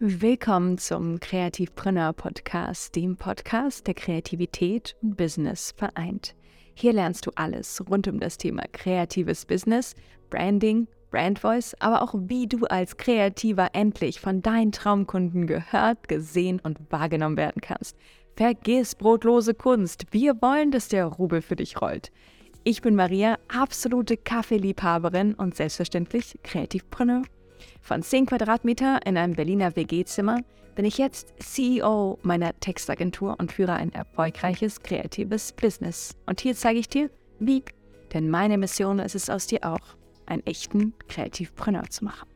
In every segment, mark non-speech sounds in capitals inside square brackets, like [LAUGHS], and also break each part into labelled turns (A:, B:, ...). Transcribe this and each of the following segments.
A: Willkommen zum Kreativpreneur Podcast, dem Podcast, der Kreativität und Business vereint. Hier lernst du alles rund um das Thema kreatives Business, Branding, Brand Voice, aber auch wie du als Kreativer endlich von deinen Traumkunden gehört, gesehen und wahrgenommen werden kannst. Vergiss brotlose Kunst. Wir wollen, dass der Rubel für dich rollt. Ich bin Maria, absolute Kaffeeliebhaberin und selbstverständlich Kreativpreneur von 10 Quadratmeter in einem Berliner WG-Zimmer bin ich jetzt CEO meiner Textagentur und führe ein erfolgreiches kreatives Business. Und hier zeige ich dir, wie. Denn meine Mission ist es aus dir auch, einen echten Kreativpreneur zu machen.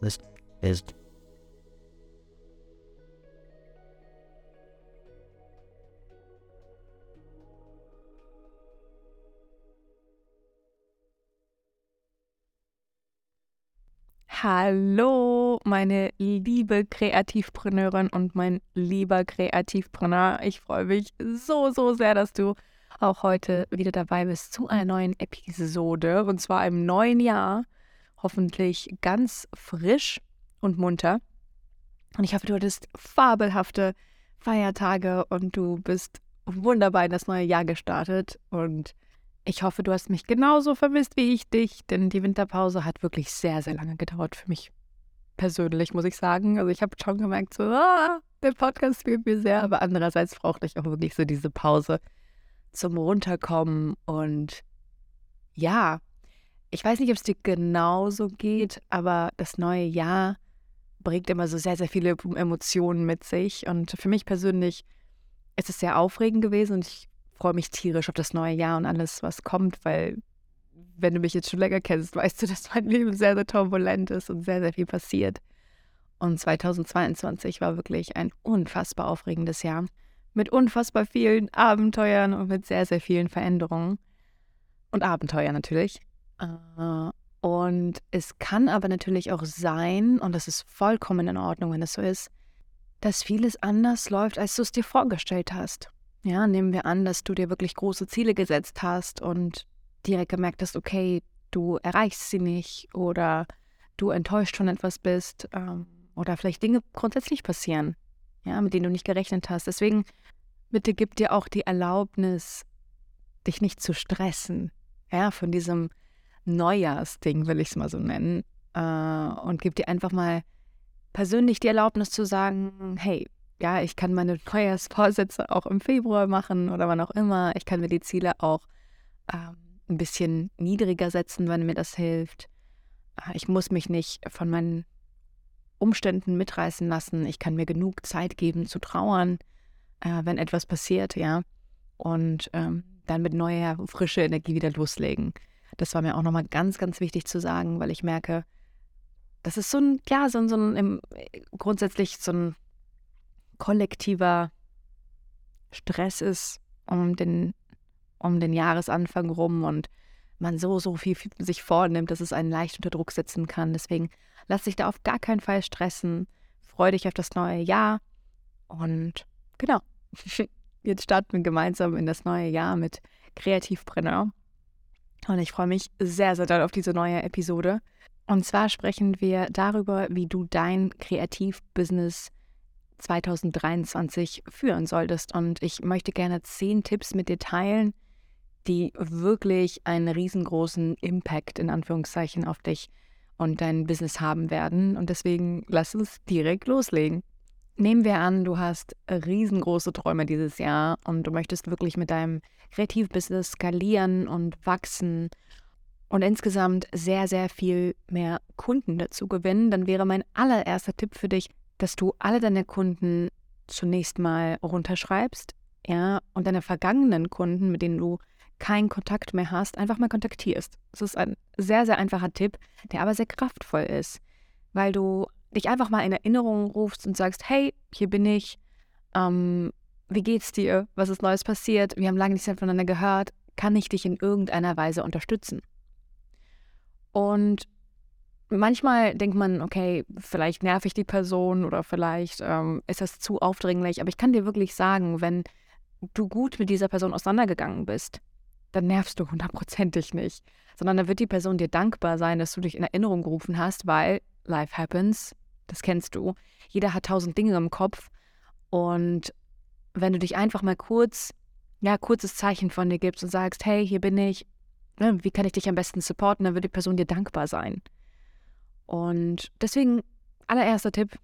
B: This is
A: Hallo, meine liebe Kreativpreneurin und mein lieber Kreativpreneur. Ich freue mich so, so sehr, dass du auch heute wieder dabei bist zu einer neuen Episode und zwar im neuen Jahr. Hoffentlich ganz frisch und munter. Und ich hoffe, du hattest fabelhafte Feiertage und du bist wunderbar in das neue Jahr gestartet und ich hoffe, du hast mich genauso vermisst wie ich dich, denn die Winterpause hat wirklich sehr, sehr lange gedauert für mich persönlich, muss ich sagen. Also ich habe schon gemerkt, so, ah, der Podcast fehlt mir sehr, aber andererseits brauchte ich auch wirklich so diese Pause zum Runterkommen und ja, ich weiß nicht, ob es dir genauso geht, aber das neue Jahr bringt immer so sehr, sehr viele Emotionen mit sich und für mich persönlich ist es sehr aufregend gewesen und ich freue mich tierisch auf das neue Jahr und alles, was kommt, weil wenn du mich jetzt schon länger kennst, [LAUGHS] weißt du, dass mein Leben sehr, sehr turbulent ist und sehr, sehr viel passiert. Und 2022 war wirklich ein unfassbar aufregendes Jahr mit unfassbar vielen Abenteuern und mit sehr, sehr vielen Veränderungen. Und Abenteuer natürlich. Äh, und es kann aber natürlich auch sein, und das ist vollkommen in Ordnung, wenn es so ist, dass vieles anders läuft, als du es dir vorgestellt hast. Ja, nehmen wir an, dass du dir wirklich große Ziele gesetzt hast und direkt gemerkt hast, okay, du erreichst sie nicht oder du enttäuscht von etwas bist ähm, oder vielleicht Dinge grundsätzlich passieren, ja, mit denen du nicht gerechnet hast. Deswegen bitte gib dir auch die Erlaubnis, dich nicht zu stressen, ja, von diesem Neujahrsding, will ich es mal so nennen, äh, und gib dir einfach mal persönlich die Erlaubnis zu sagen, hey, ja, ich kann meine Neujahrsvorsätze auch im Februar machen oder wann auch immer. Ich kann mir die Ziele auch ähm, ein bisschen niedriger setzen, wenn mir das hilft. Äh, ich muss mich nicht von meinen Umständen mitreißen lassen. Ich kann mir genug Zeit geben zu trauern, äh, wenn etwas passiert, ja. Und ähm, dann mit neuer, frischer Energie wieder loslegen. Das war mir auch nochmal ganz, ganz wichtig zu sagen, weil ich merke, das ist so ein, ja, so ein, so ein grundsätzlich so ein kollektiver Stress ist um den, um den Jahresanfang rum und man so, so viel sich vornimmt, dass es einen leicht unter Druck setzen kann. Deswegen lass dich da auf gar keinen Fall stressen. Freu dich auf das neue Jahr. Und genau, [LAUGHS] jetzt starten wir gemeinsam in das neue Jahr mit Kreativpreneur. Und ich freue mich sehr, sehr doll auf diese neue Episode. Und zwar sprechen wir darüber, wie du dein Kreativbusiness 2023 führen solltest. Und ich möchte gerne zehn Tipps mit dir teilen, die wirklich einen riesengroßen Impact in Anführungszeichen auf dich und dein Business haben werden. Und deswegen lass uns direkt loslegen. Nehmen wir an, du hast riesengroße Träume dieses Jahr und du möchtest wirklich mit deinem Kreativbusiness skalieren und wachsen und insgesamt sehr, sehr viel mehr Kunden dazu gewinnen, dann wäre mein allererster Tipp für dich, dass du alle deine Kunden zunächst mal runterschreibst, ja, und deine vergangenen Kunden, mit denen du keinen Kontakt mehr hast, einfach mal kontaktierst. Das ist ein sehr, sehr einfacher Tipp, der aber sehr kraftvoll ist, weil du dich einfach mal in Erinnerung rufst und sagst, hey, hier bin ich, ähm, wie geht's dir? Was ist Neues passiert? Wir haben lange nichts mehr voneinander gehört. Kann ich dich in irgendeiner Weise unterstützen? Und manchmal denkt man, okay, vielleicht nerv ich die Person oder vielleicht ähm, ist das zu aufdringlich. Aber ich kann dir wirklich sagen, wenn du gut mit dieser Person auseinandergegangen bist, dann nervst du hundertprozentig nicht. Sondern dann wird die Person dir dankbar sein, dass du dich in Erinnerung gerufen hast, weil life happens, das kennst du. Jeder hat tausend Dinge im Kopf. Und wenn du dich einfach mal kurz, ja, kurzes Zeichen von dir gibst und sagst, hey, hier bin ich, ne, wie kann ich dich am besten supporten, dann wird die Person dir dankbar sein. Und deswegen, allererster Tipp,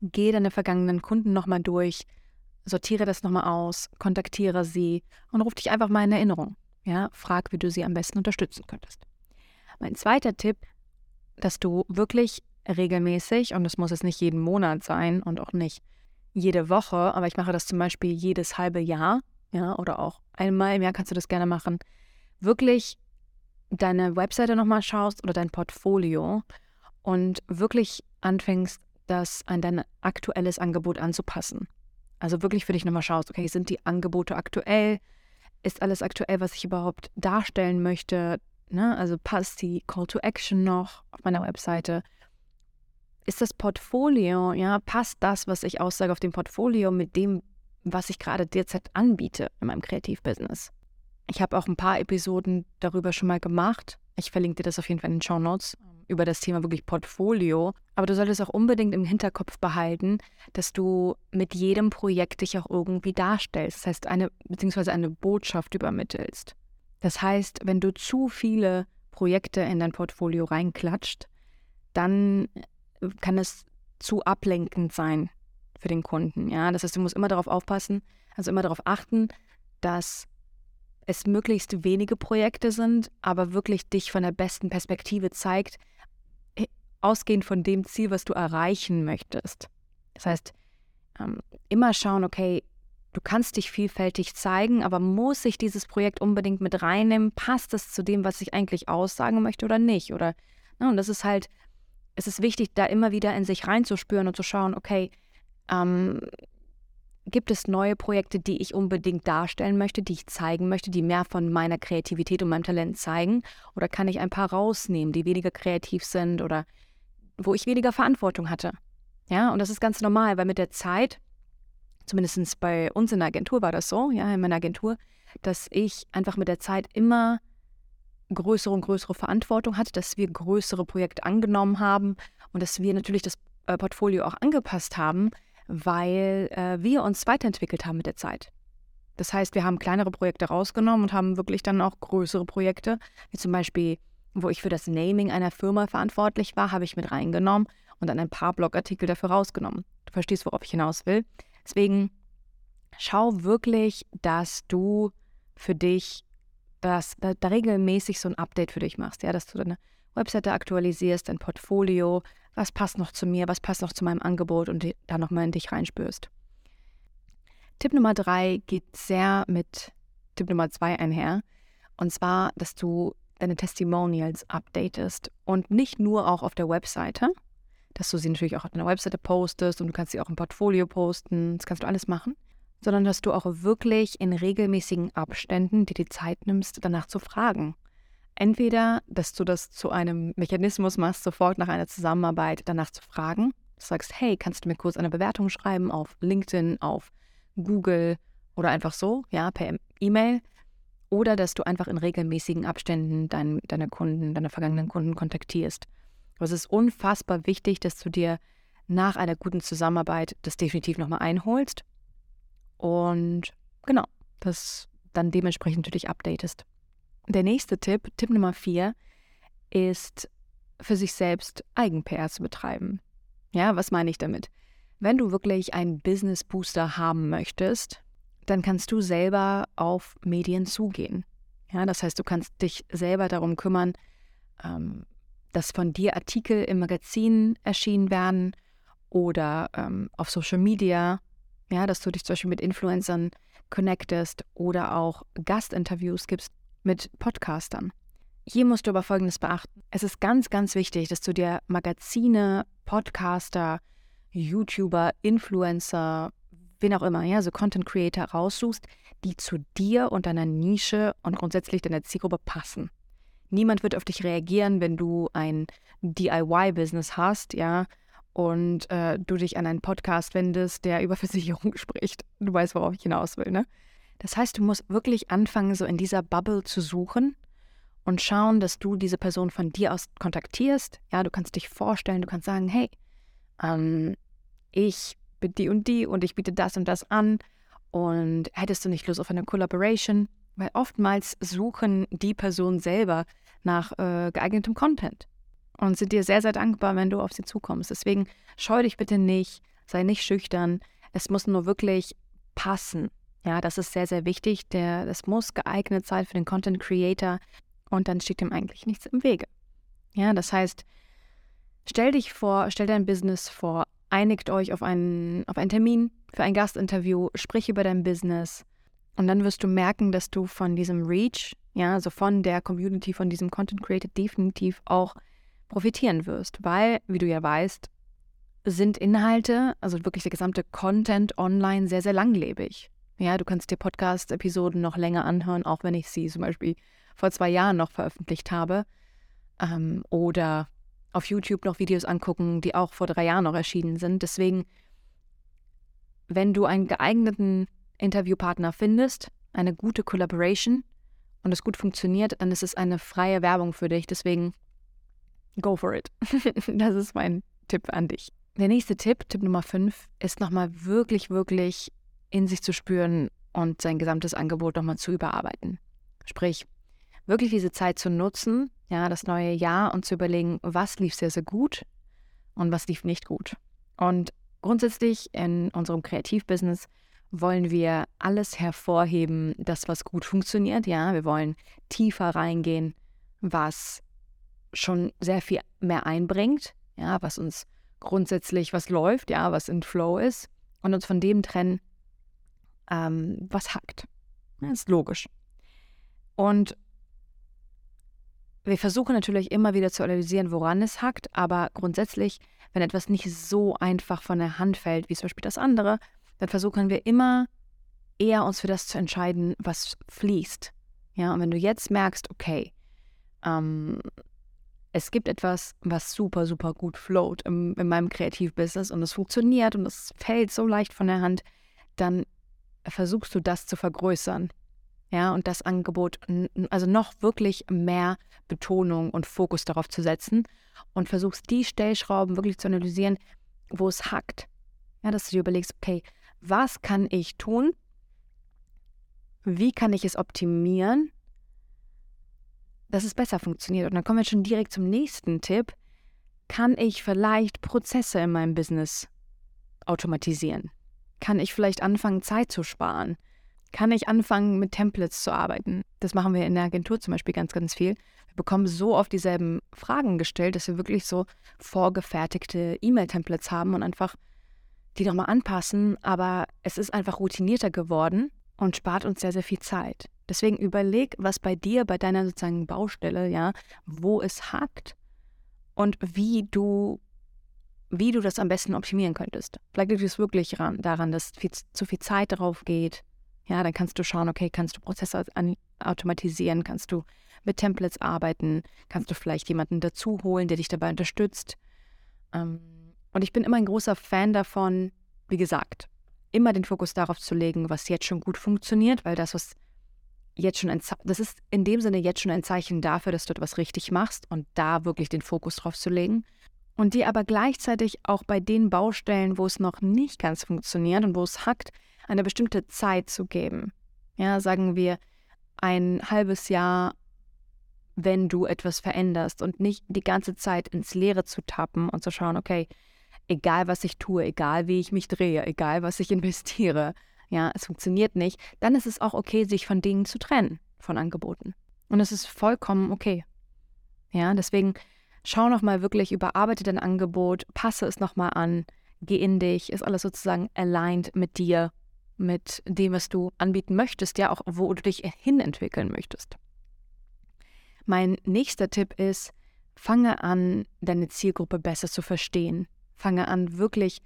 A: geh deine vergangenen Kunden nochmal durch, sortiere das nochmal aus, kontaktiere sie und ruf dich einfach mal in Erinnerung. Ja, frag, wie du sie am besten unterstützen könntest. Mein zweiter Tipp, dass du wirklich regelmäßig, und das muss es nicht jeden Monat sein und auch nicht jede Woche, aber ich mache das zum Beispiel jedes halbe Jahr, ja, oder auch einmal im Jahr kannst du das gerne machen, wirklich deine Webseite nochmal schaust oder dein Portfolio und wirklich anfängst, das an dein aktuelles Angebot anzupassen. Also wirklich für dich nochmal schaust, okay, sind die Angebote aktuell? Ist alles aktuell, was ich überhaupt darstellen möchte? Ne? Also passt die Call to Action noch auf meiner Webseite? Ist das Portfolio, ja, passt das, was ich aussage auf dem Portfolio mit dem, was ich gerade derzeit anbiete in meinem Kreativbusiness? Ich habe auch ein paar Episoden darüber schon mal gemacht. Ich verlinke dir das auf jeden Fall in den Show Notes über das Thema wirklich Portfolio. Aber du solltest auch unbedingt im Hinterkopf behalten, dass du mit jedem Projekt dich auch irgendwie darstellst. Das heißt, eine, beziehungsweise eine Botschaft übermittelst. Das heißt, wenn du zu viele Projekte in dein Portfolio reinklatscht, dann kann es zu ablenkend sein für den Kunden. Ja, das heißt, du musst immer darauf aufpassen, also immer darauf achten, dass es möglichst wenige Projekte sind, aber wirklich dich von der besten Perspektive zeigt, ausgehend von dem Ziel, was du erreichen möchtest. Das heißt, ähm, immer schauen, okay, du kannst dich vielfältig zeigen, aber muss ich dieses Projekt unbedingt mit reinnehmen? Passt es zu dem, was ich eigentlich aussagen möchte oder nicht? Oder, na, ne, und das ist halt, es ist wichtig, da immer wieder in sich reinzuspüren und zu schauen, okay, ähm, gibt es neue Projekte, die ich unbedingt darstellen möchte, die ich zeigen möchte, die mehr von meiner Kreativität und meinem Talent zeigen? Oder kann ich ein paar rausnehmen, die weniger kreativ sind oder wo ich weniger Verantwortung hatte. Ja, und das ist ganz normal, weil mit der Zeit, zumindest bei uns in der Agentur war das so, ja, in meiner Agentur, dass ich einfach mit der Zeit immer größere und größere Verantwortung hatte, dass wir größere Projekte angenommen haben und dass wir natürlich das äh, Portfolio auch angepasst haben, weil äh, wir uns weiterentwickelt haben mit der Zeit. Das heißt, wir haben kleinere Projekte rausgenommen und haben wirklich dann auch größere Projekte, wie zum Beispiel wo ich für das Naming einer Firma verantwortlich war, habe ich mit reingenommen und dann ein paar Blogartikel dafür rausgenommen. Du verstehst, worauf ich hinaus will. Deswegen schau wirklich, dass du für dich das, da, da, regelmäßig so ein Update für dich machst, ja, dass du deine Webseite aktualisierst, dein Portfolio, was passt noch zu mir, was passt noch zu meinem Angebot und da nochmal in dich reinspürst. Tipp Nummer drei geht sehr mit Tipp Nummer zwei einher. Und zwar, dass du deine Testimonials updatest und nicht nur auch auf der Webseite, dass du sie natürlich auch auf deiner Webseite postest und du kannst sie auch im Portfolio posten, das kannst du alles machen, sondern dass du auch wirklich in regelmäßigen Abständen dir die Zeit nimmst, danach zu fragen. Entweder, dass du das zu einem Mechanismus machst, sofort nach einer Zusammenarbeit danach zu fragen. Du sagst, hey, kannst du mir kurz eine Bewertung schreiben auf LinkedIn, auf Google oder einfach so, ja, per E-Mail oder dass du einfach in regelmäßigen Abständen dein, deine Kunden, deine vergangenen Kunden kontaktierst. Aber es ist unfassbar wichtig, dass du dir nach einer guten Zusammenarbeit das definitiv nochmal einholst und genau, das dann dementsprechend natürlich updatest. Der nächste Tipp, Tipp Nummer vier, ist für sich selbst Eigen-PR zu betreiben. Ja, was meine ich damit? Wenn du wirklich einen Business Booster haben möchtest, dann kannst du selber auf Medien zugehen. Ja, das heißt, du kannst dich selber darum kümmern, ähm, dass von dir Artikel im Magazin erschienen werden oder ähm, auf Social Media, ja, dass du dich zum Beispiel mit Influencern connectest oder auch Gastinterviews gibst mit Podcastern. Hier musst du aber Folgendes beachten. Es ist ganz, ganz wichtig, dass du dir Magazine, Podcaster, YouTuber, Influencer, wen auch immer, ja, so Content Creator raussuchst, die zu dir und deiner Nische und grundsätzlich deiner Zielgruppe passen. Niemand wird auf dich reagieren, wenn du ein DIY-Business hast, ja, und äh, du dich an einen Podcast wendest, der über [LAUGHS] Versicherung spricht. Du weißt, worauf ich hinaus will, ne? Das heißt, du musst wirklich anfangen, so in dieser Bubble zu suchen und schauen, dass du diese Person von dir aus kontaktierst. Ja, du kannst dich vorstellen, du kannst sagen, hey, ähm, ich bin die und die und ich biete das und das an und hättest du nicht Lust auf eine Collaboration? Weil oftmals suchen die Personen selber nach äh, geeignetem Content und sind dir sehr, sehr dankbar, wenn du auf sie zukommst. Deswegen scheu dich bitte nicht, sei nicht schüchtern. Es muss nur wirklich passen. Ja, das ist sehr, sehr wichtig. Der, das muss geeignet sein für den Content Creator und dann steht ihm eigentlich nichts im Wege. Ja, das heißt, stell dich vor, stell dein Business vor, einigt euch auf einen, auf einen Termin für ein Gastinterview, sprich über dein Business und dann wirst du merken, dass du von diesem Reach, ja, also von der Community, von diesem Content Creator definitiv auch profitieren wirst, weil, wie du ja weißt, sind Inhalte, also wirklich der gesamte Content online sehr, sehr langlebig. Ja, du kannst dir Podcast-Episoden noch länger anhören, auch wenn ich sie zum Beispiel vor zwei Jahren noch veröffentlicht habe. Ähm, oder auf YouTube noch Videos angucken, die auch vor drei Jahren noch erschienen sind. Deswegen, wenn du einen geeigneten Interviewpartner findest, eine gute Collaboration und es gut funktioniert, dann ist es eine freie Werbung für dich. Deswegen go for it. [LAUGHS] das ist mein Tipp an dich. Der nächste Tipp, Tipp Nummer 5, ist nochmal wirklich, wirklich in sich zu spüren und sein gesamtes Angebot nochmal zu überarbeiten. Sprich, wirklich diese Zeit zu nutzen, ja, das neue Jahr und zu überlegen, was lief sehr, sehr gut und was lief nicht gut. Und grundsätzlich in unserem Kreativbusiness wollen wir alles hervorheben, das was gut funktioniert, ja, wir wollen tiefer reingehen, was schon sehr viel mehr einbringt, ja, was uns grundsätzlich was läuft, ja, was in Flow ist und uns von dem trennen, ähm, was hackt. Das ist logisch. Und wir versuchen natürlich immer wieder zu analysieren, woran es hackt, aber grundsätzlich, wenn etwas nicht so einfach von der Hand fällt, wie zum Beispiel das andere, dann versuchen wir immer eher uns für das zu entscheiden, was fließt. Ja, und wenn du jetzt merkst, okay, ähm, es gibt etwas, was super, super gut float im, in meinem Kreativbusiness und es funktioniert und es fällt so leicht von der Hand, dann versuchst du das zu vergrößern. Ja, und das Angebot, also noch wirklich mehr Betonung und Fokus darauf zu setzen und versuchst die Stellschrauben wirklich zu analysieren, wo es hackt. Ja, dass du dir überlegst, okay, was kann ich tun? Wie kann ich es optimieren? dass es besser funktioniert. Und dann kommen wir schon direkt zum nächsten Tipp. Kann ich vielleicht Prozesse in meinem Business automatisieren? Kann ich vielleicht anfangen, Zeit zu sparen? Kann ich anfangen, mit Templates zu arbeiten? Das machen wir in der Agentur zum Beispiel ganz, ganz viel. Wir bekommen so oft dieselben Fragen gestellt, dass wir wirklich so vorgefertigte E-Mail-Templates haben und einfach die nochmal anpassen. Aber es ist einfach routinierter geworden und spart uns sehr, sehr viel Zeit. Deswegen überleg, was bei dir, bei deiner sozusagen Baustelle, ja, wo es hakt und wie du, wie du das am besten optimieren könntest. Vielleicht liegt es wirklich daran, dass viel, zu viel Zeit darauf geht. Ja, dann kannst du schauen, okay, kannst du Prozesse automatisieren, kannst du mit Templates arbeiten, kannst du vielleicht jemanden dazu holen, der dich dabei unterstützt. Ähm, und ich bin immer ein großer Fan davon, wie gesagt, immer den Fokus darauf zu legen, was jetzt schon gut funktioniert, weil das, was jetzt schon ein, das ist in dem Sinne jetzt schon ein Zeichen dafür, dass du etwas richtig machst und da wirklich den Fokus drauf zu legen. Und dir aber gleichzeitig auch bei den Baustellen, wo es noch nicht ganz funktioniert und wo es hackt, eine bestimmte Zeit zu geben. Ja, sagen wir ein halbes Jahr, wenn du etwas veränderst und nicht die ganze Zeit ins Leere zu tappen und zu schauen, okay, egal was ich tue, egal wie ich mich drehe, egal was ich [LAUGHS] investiere, ja, es funktioniert nicht, dann ist es auch okay, sich von Dingen zu trennen, von Angeboten. Und es ist vollkommen okay. Ja, deswegen schau nochmal wirklich, überarbeite dein Angebot, passe es nochmal an, geh in dich, ist alles sozusagen aligned mit dir, mit dem, was du anbieten möchtest, ja, auch wo du dich hinentwickeln möchtest. Mein nächster Tipp ist, fange an, deine Zielgruppe besser zu verstehen. Fange an, wirklich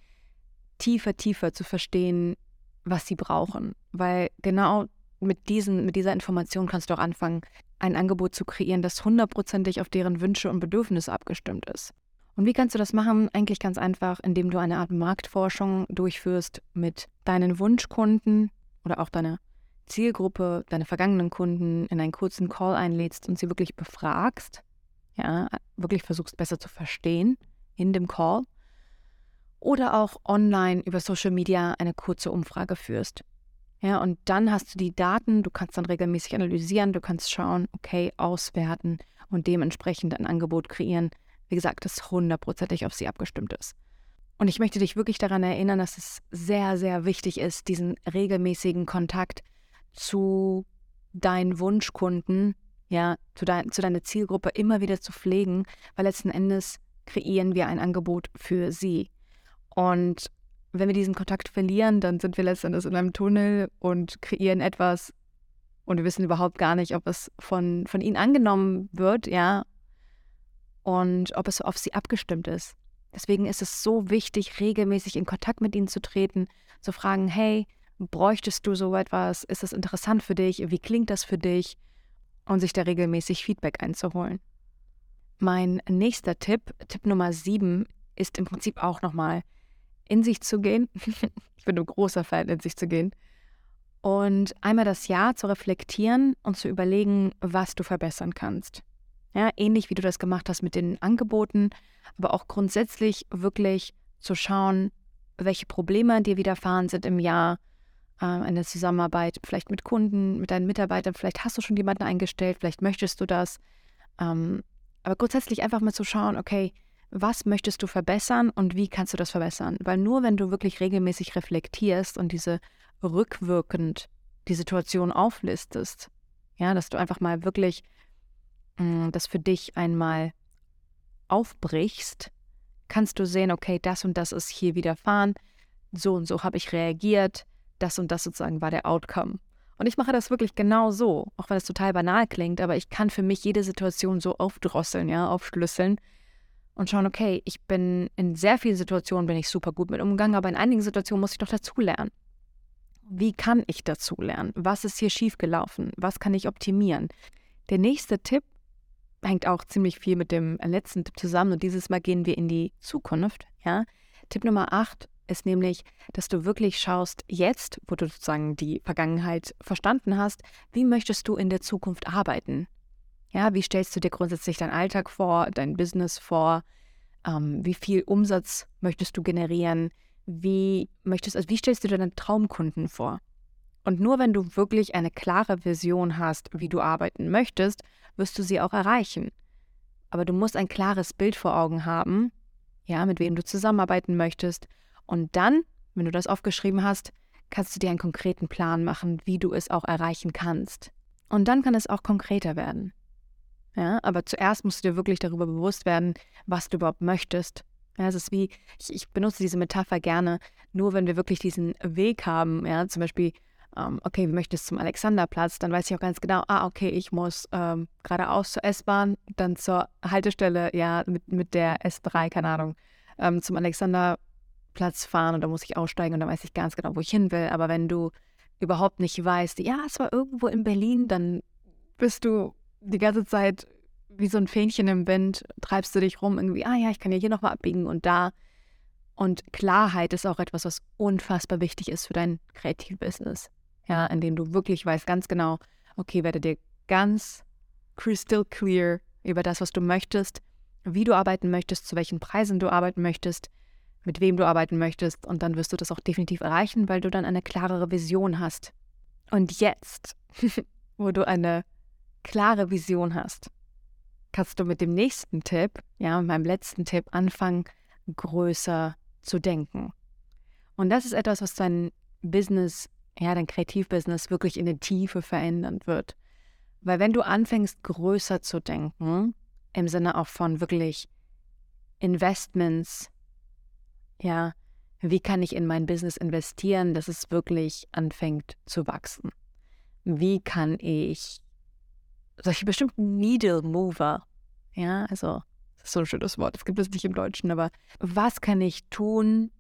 A: tiefer, tiefer zu verstehen, was sie brauchen. Weil genau mit, diesen, mit dieser Information kannst du auch anfangen, ein Angebot zu kreieren, das hundertprozentig auf deren Wünsche und Bedürfnisse abgestimmt ist. Und wie kannst du das machen? Eigentlich ganz einfach, indem du eine Art Marktforschung durchführst mit deinen Wunschkunden oder auch deine Zielgruppe, deine vergangenen Kunden in einen kurzen Call einlädst und sie wirklich befragst, ja, wirklich versuchst besser zu verstehen in dem Call oder auch online über Social Media eine kurze Umfrage führst. Ja, und dann hast du die Daten, du kannst dann regelmäßig analysieren, du kannst schauen, okay, auswerten und dementsprechend ein Angebot kreieren. Wie gesagt, das hundertprozentig auf sie abgestimmt ist. Und ich möchte dich wirklich daran erinnern, dass es sehr, sehr wichtig ist, diesen regelmäßigen Kontakt zu deinen Wunschkunden, ja, zu, dein, zu deiner Zielgruppe immer wieder zu pflegen, weil letzten Endes kreieren wir ein Angebot für sie. Und wenn wir diesen Kontakt verlieren, dann sind wir letzten Endes in einem Tunnel und kreieren etwas und wir wissen überhaupt gar nicht, ob es von, von ihnen angenommen wird, ja, und ob es auf sie abgestimmt ist. Deswegen ist es so wichtig, regelmäßig in Kontakt mit ihnen zu treten, zu fragen, hey, bräuchtest du so etwas? Ist das interessant für dich? Wie klingt das für dich? Und sich da regelmäßig Feedback einzuholen. Mein nächster Tipp, Tipp Nummer sieben, ist im Prinzip auch nochmal in sich zu gehen. [LAUGHS] ich bin ein großer Fan, in sich zu gehen. Und einmal das Jahr zu reflektieren und zu überlegen, was du verbessern kannst. Ja, ähnlich wie du das gemacht hast mit den Angeboten, aber auch grundsätzlich wirklich zu schauen, welche Probleme dir widerfahren sind im Jahr, äh, in der Zusammenarbeit, vielleicht mit Kunden, mit deinen Mitarbeitern, vielleicht hast du schon jemanden eingestellt, vielleicht möchtest du das. Ähm, aber grundsätzlich einfach mal zu schauen, okay, was möchtest du verbessern und wie kannst du das verbessern? Weil nur wenn du wirklich regelmäßig reflektierst und diese rückwirkend die Situation auflistest, ja, dass du einfach mal wirklich mm, das für dich einmal aufbrichst, kannst du sehen, okay, das und das ist hier widerfahren, so und so habe ich reagiert, das und das sozusagen war der Outcome. Und ich mache das wirklich genau so, auch wenn es total banal klingt, aber ich kann für mich jede Situation so aufdrosseln, ja, aufschlüsseln und schauen, okay, ich bin in sehr vielen Situationen bin ich super gut mit umgegangen, aber in einigen Situationen muss ich doch dazulernen. Wie kann ich dazulernen? Was ist hier schiefgelaufen? Was kann ich optimieren? Der nächste Tipp hängt auch ziemlich viel mit dem letzten Tipp zusammen und dieses Mal gehen wir in die Zukunft, ja. Tipp Nummer 8 ist nämlich, dass du wirklich schaust, jetzt, wo du sozusagen die Vergangenheit verstanden hast, wie möchtest du in der Zukunft arbeiten? Ja, wie stellst du dir grundsätzlich deinen Alltag vor, dein Business vor? Ähm, wie viel Umsatz möchtest du generieren? Wie möchtest, also wie stellst du dir deinen Traumkunden vor? Und nur wenn du wirklich eine klare Vision hast, wie du arbeiten möchtest, wirst du sie auch erreichen. Aber du musst ein klares Bild vor Augen haben, ja, mit wem du zusammenarbeiten möchtest und dann, wenn du das aufgeschrieben hast, kannst du dir einen konkreten Plan machen, wie du es auch erreichen kannst. Und dann kann es auch konkreter werden. Ja, aber zuerst musst du dir wirklich darüber bewusst werden, was du überhaupt möchtest. Ja, es ist wie, ich, ich benutze diese Metapher gerne, nur wenn wir wirklich diesen Weg haben, ja, zum Beispiel, ähm, okay, wir möchten zum Alexanderplatz, dann weiß ich auch ganz genau, ah, okay, ich muss ähm, geradeaus zur S-Bahn, dann zur Haltestelle, ja, mit, mit der S3, keine Ahnung, ähm, zum Alexanderplatz Platz fahren und da muss ich aussteigen und dann weiß ich ganz genau, wo ich hin will. Aber wenn du überhaupt nicht weißt, ja, es war irgendwo in Berlin, dann bist du die ganze Zeit wie so ein Fähnchen im Wind, treibst du dich rum, irgendwie, ah ja, ich kann ja hier nochmal abbiegen und da. Und Klarheit ist auch etwas, was unfassbar wichtig ist für dein Kreativbusiness. Ja, in dem du wirklich weißt ganz genau, okay, werde dir ganz crystal clear über das, was du möchtest, wie du arbeiten möchtest, zu welchen Preisen du arbeiten möchtest, mit wem du arbeiten möchtest und dann wirst du das auch definitiv erreichen, weil du dann eine klarere Vision hast. Und jetzt, [LAUGHS] wo du eine klare Vision hast, kannst du mit dem nächsten Tipp, ja, mit meinem letzten Tipp anfangen, größer zu denken. Und das ist etwas, was dein Business, ja, dein Kreativbusiness wirklich in der Tiefe verändern wird. Weil wenn du anfängst, größer zu denken, im Sinne auch von wirklich Investments, ja, wie kann ich in mein Business investieren, dass es wirklich anfängt zu wachsen? Wie kann ich solche bestimmten Needle Mover, ja, also das ist so ein schönes Wort, das gibt es nicht im Deutschen, aber was kann ich tun,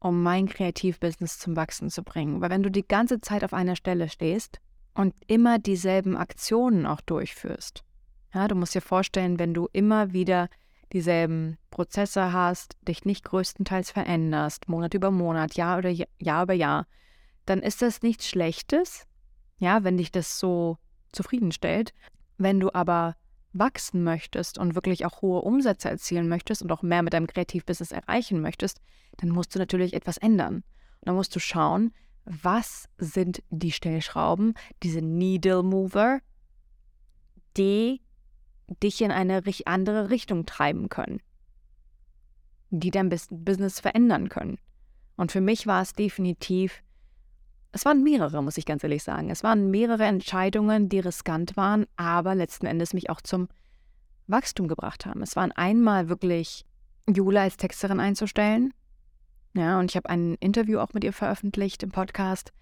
A: um mein Kreativbusiness zum Wachsen zu bringen? Weil wenn du die ganze Zeit auf einer Stelle stehst und immer dieselben Aktionen auch durchführst, ja, du musst dir vorstellen, wenn du immer wieder dieselben Prozesse hast, dich nicht größtenteils veränderst, Monat über Monat, Jahr oder Jahr über Jahr, dann ist das nichts Schlechtes, ja, wenn dich das so zufriedenstellt. Wenn du aber wachsen möchtest und wirklich auch hohe Umsätze erzielen möchtest und auch mehr mit deinem Kreativbusiness erreichen möchtest, dann musst du natürlich etwas ändern. Und dann musst du schauen, was sind die Stellschrauben, diese Needle Mover, die dich in eine andere Richtung treiben können, die dein Business verändern können. Und für mich war es definitiv, es waren mehrere, muss ich ganz ehrlich sagen. Es waren mehrere Entscheidungen, die riskant waren, aber letzten Endes mich auch zum Wachstum gebracht haben. Es waren einmal wirklich Jule als Texterin einzustellen. Ja, und ich habe ein Interview auch mit ihr veröffentlicht im Podcast.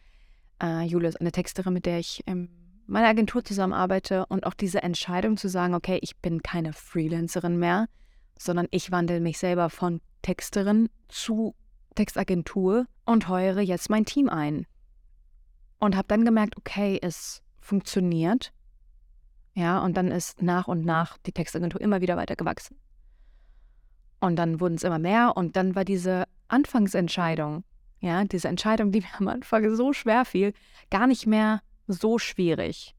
A: Äh, Jule ist eine Texterin, mit der ich in meiner Agentur zusammenarbeite. Und auch diese Entscheidung zu sagen, okay, ich bin keine Freelancerin mehr, sondern ich wandle mich selber von Texterin zu Textagentur und heuere jetzt mein Team ein. Und habe dann gemerkt, okay, es funktioniert. Ja, und dann ist nach und nach die Textagentur immer wieder weiter gewachsen. Und dann wurden es immer mehr und dann war diese Anfangsentscheidung, ja, diese Entscheidung, die mir am Anfang so schwer fiel, gar nicht mehr so schwierig.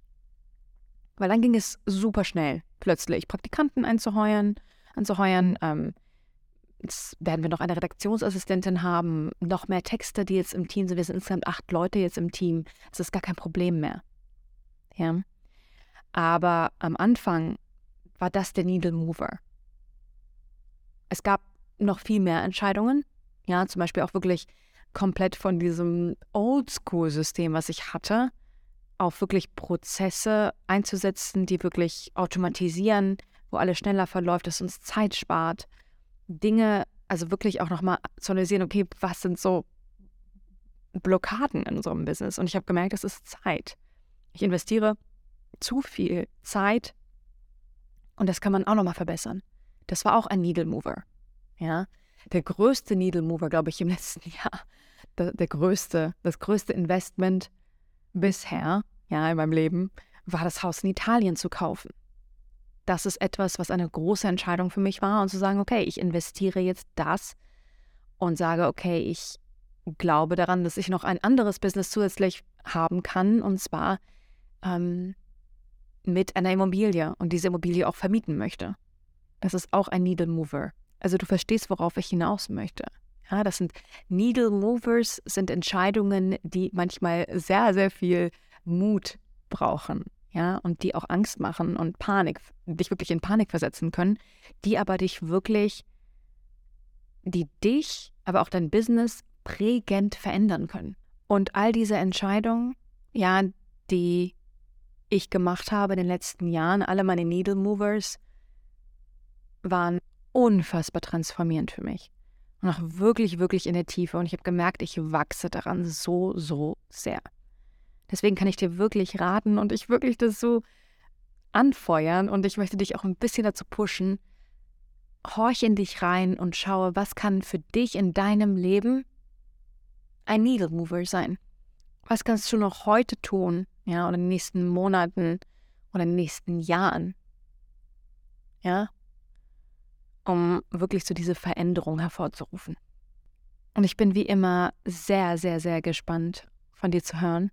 A: Weil dann ging es super schnell, plötzlich Praktikanten einzuheuern, anzuheuern. Ähm, jetzt werden wir noch eine Redaktionsassistentin haben, noch mehr Texte, die jetzt im Team sind. Wir sind insgesamt acht Leute jetzt im Team. Das ist gar kein Problem mehr. Ja. Aber am Anfang war das der Needle Mover. Es gab noch viel mehr Entscheidungen. Ja, zum Beispiel auch wirklich komplett von diesem Oldschool-System, was ich hatte, auf wirklich Prozesse einzusetzen, die wirklich automatisieren, wo alles schneller verläuft, das uns Zeit spart. Dinge, also wirklich auch nochmal zu analysieren, okay, was sind so Blockaden in unserem Business? Und ich habe gemerkt, das ist Zeit. Ich investiere zu viel Zeit und das kann man auch nochmal verbessern. Das war auch ein Needle Mover. Ja, der größte Needle Mover, glaube ich, im [LAUGHS] letzten Jahr. Der, der größte, das größte Investment bisher, ja, in meinem Leben, war das Haus in Italien zu kaufen. Das ist etwas, was eine große Entscheidung für mich war und zu sagen, okay, ich investiere jetzt das und sage, okay, ich glaube daran, dass ich noch ein anderes Business zusätzlich haben kann und zwar ähm, mit einer Immobilie und diese Immobilie auch vermieten möchte. Das ist auch ein Needle Mover. Also du verstehst, worauf ich hinaus möchte. Ja, das sind Needle Movers, sind Entscheidungen, die manchmal sehr, sehr viel Mut brauchen. Ja, und die auch Angst machen und Panik, dich wirklich in Panik versetzen können, die aber dich wirklich, die dich, aber auch dein Business prägend verändern können. Und all diese Entscheidungen, ja, die ich gemacht habe in den letzten Jahren, alle meine Needle Movers, waren unfassbar transformierend für mich. Und auch wirklich, wirklich in der Tiefe. Und ich habe gemerkt, ich wachse daran so, so sehr. Deswegen kann ich dir wirklich raten und ich wirklich das so anfeuern und ich möchte dich auch ein bisschen dazu pushen. Horch in dich rein und schaue, was kann für dich in deinem Leben ein Needle Mover sein. Was kannst du noch heute tun, ja, oder in den nächsten Monaten oder in den nächsten Jahren? Ja, um wirklich so diese Veränderung hervorzurufen. Und ich bin wie immer sehr, sehr, sehr gespannt von dir zu hören.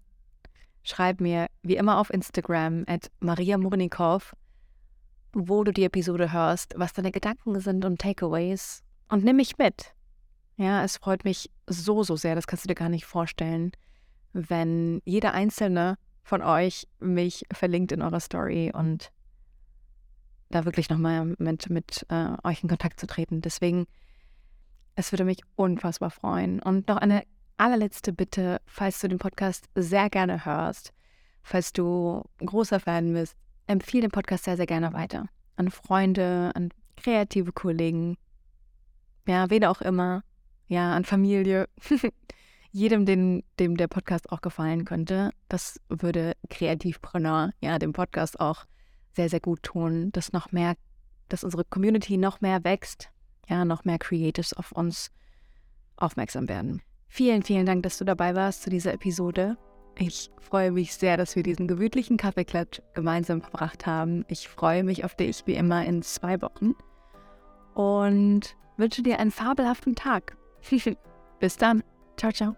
A: Schreib mir wie immer auf Instagram at Maria Murnikow, wo du die Episode hörst, was deine Gedanken sind und Takeaways. Und nimm mich mit. Ja, es freut mich so, so sehr, das kannst du dir gar nicht vorstellen, wenn jeder einzelne von euch mich verlinkt in eurer Story und da wirklich nochmal mit, mit äh, euch in Kontakt zu treten. Deswegen, es würde mich unfassbar freuen. Und noch eine allerletzte Bitte, falls du den Podcast sehr gerne hörst, falls du großer Fan bist, empfehle den Podcast sehr, sehr gerne weiter. An Freunde, an kreative Kollegen, ja, wen auch immer, ja, an Familie. [LAUGHS] Jedem, dem, dem der Podcast auch gefallen könnte, das würde Kreativpreneur, ja, dem Podcast auch sehr, sehr gut tun, dass noch mehr, dass unsere Community noch mehr wächst, ja, noch mehr Creatives auf uns aufmerksam werden. Vielen, vielen Dank, dass du dabei warst zu dieser Episode. Ich freue mich sehr, dass wir diesen gemütlichen Kaffeeklatsch gemeinsam verbracht haben. Ich freue mich auf dich wie immer in zwei Wochen und wünsche dir einen fabelhaften Tag. [LAUGHS] Bis dann. Ciao, ciao.